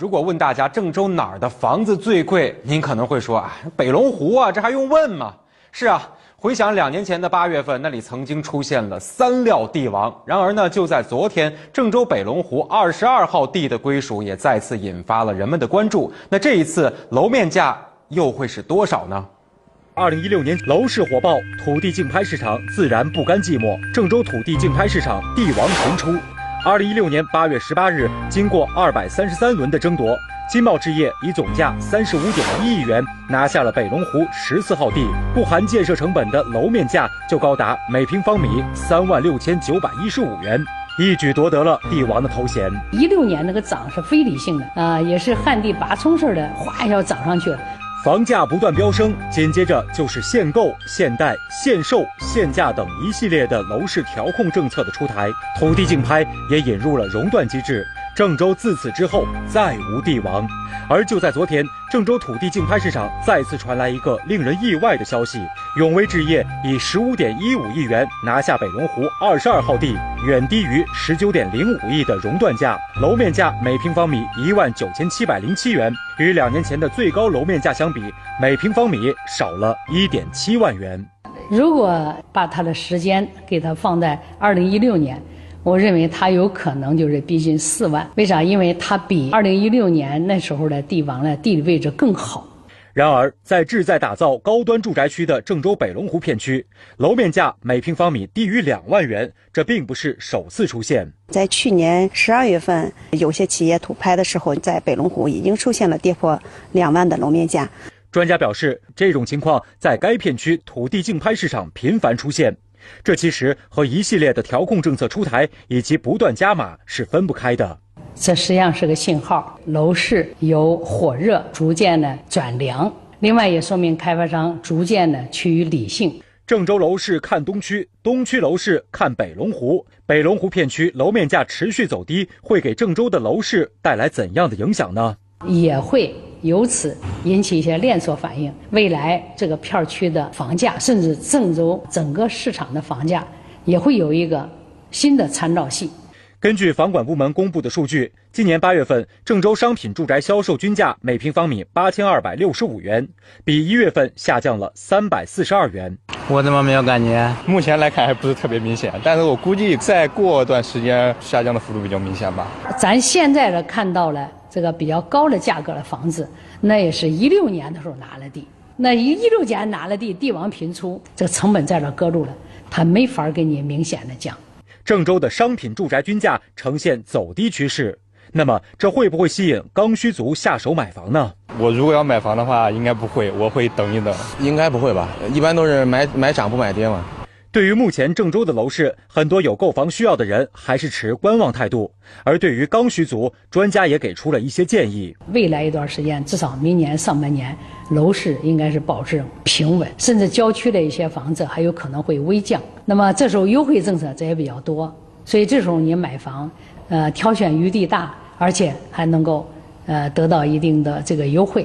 如果问大家郑州哪儿的房子最贵，您可能会说啊，北龙湖啊，这还用问吗？是啊，回想两年前的八月份，那里曾经出现了三料地王。然而呢，就在昨天，郑州北龙湖二十二号地的归属也再次引发了人们的关注。那这一次楼面价又会是多少呢？二零一六年楼市火爆，土地竞拍市场自然不甘寂寞，郑州土地竞拍市场地王频出。二零一六年八月十八日，经过二百三十三轮的争夺，金茂置业以总价三十五点一亿元拿下了北龙湖十四号地，不含建设成本的楼面价就高达每平方米三万六千九百一十五元，一举夺得了地王的头衔。一六年那个涨是非理性的啊，也是旱地拔葱似的，哗一下涨上去了。房价不断飙升，紧接着就是限购、限贷、限售、限价等一系列的楼市调控政策的出台，土地竞拍也引入了熔断机制。郑州自此之后再无地王，而就在昨天，郑州土地竞拍市场再次传来一个令人意外的消息：永威置业以十五点一五亿元拿下北龙湖二十二号地，远低于十九点零五亿的熔断价，楼面价每平方米一万九千七百零七元，与两年前的最高楼面价相比，每平方米少了一点七万元。如果把它的时间给它放在二零一六年。我认为它有可能就是逼近四万，为啥？因为它比二零一六年那时候的地王的地理位置更好。然而，在志在打造高端住宅区的郑州北龙湖片区，楼面价每平方米低于两万元，这并不是首次出现。在去年十二月份，有些企业土拍的时候，在北龙湖已经出现了跌破两万的楼面价。专家表示，这种情况在该片区土地竞拍市场频繁出现。这其实和一系列的调控政策出台以及不断加码是分不开的。这实际上是个信号，楼市由火热逐渐的转凉。另外也说明开发商逐渐的趋于理性。郑州楼市看东区，东区楼市看北龙湖。北龙湖片区楼面价持续走低，会给郑州的楼市带来怎样的影响呢？也会。由此引起一些连锁反应，未来这个片区的房价，甚至郑州整个市场的房价，也会有一个新的参照系。根据房管部门公布的数据，今年八月份郑州商品住宅销售均价每平方米八千二百六十五元，比一月份下降了三百四十二元。我怎么没有感觉？目前来看还不是特别明显，但是我估计再过段时间下降的幅度比较明显吧。咱现在的看到了。这个比较高的价格的房子，那也是一六年的时候拿了地，那一一六年拿了地，地王频出，这个成本在这搁住了，它没法给你明显的降。郑州的商品住宅均价呈现走低趋势，那么这会不会吸引刚需族下手买房呢？我如果要买房的话，应该不会，我会等一等。应该不会吧？一般都是买买涨不买跌嘛。对于目前郑州的楼市，很多有购房需要的人还是持观望态度。而对于刚需族，专家也给出了一些建议。未来一段时间，至少明年上半年，楼市应该是保持平稳，甚至郊区的一些房子还有可能会微降。那么这时候优惠政策这也比较多，所以这时候你买房，呃，挑选余地大，而且还能够，呃，得到一定的这个优惠。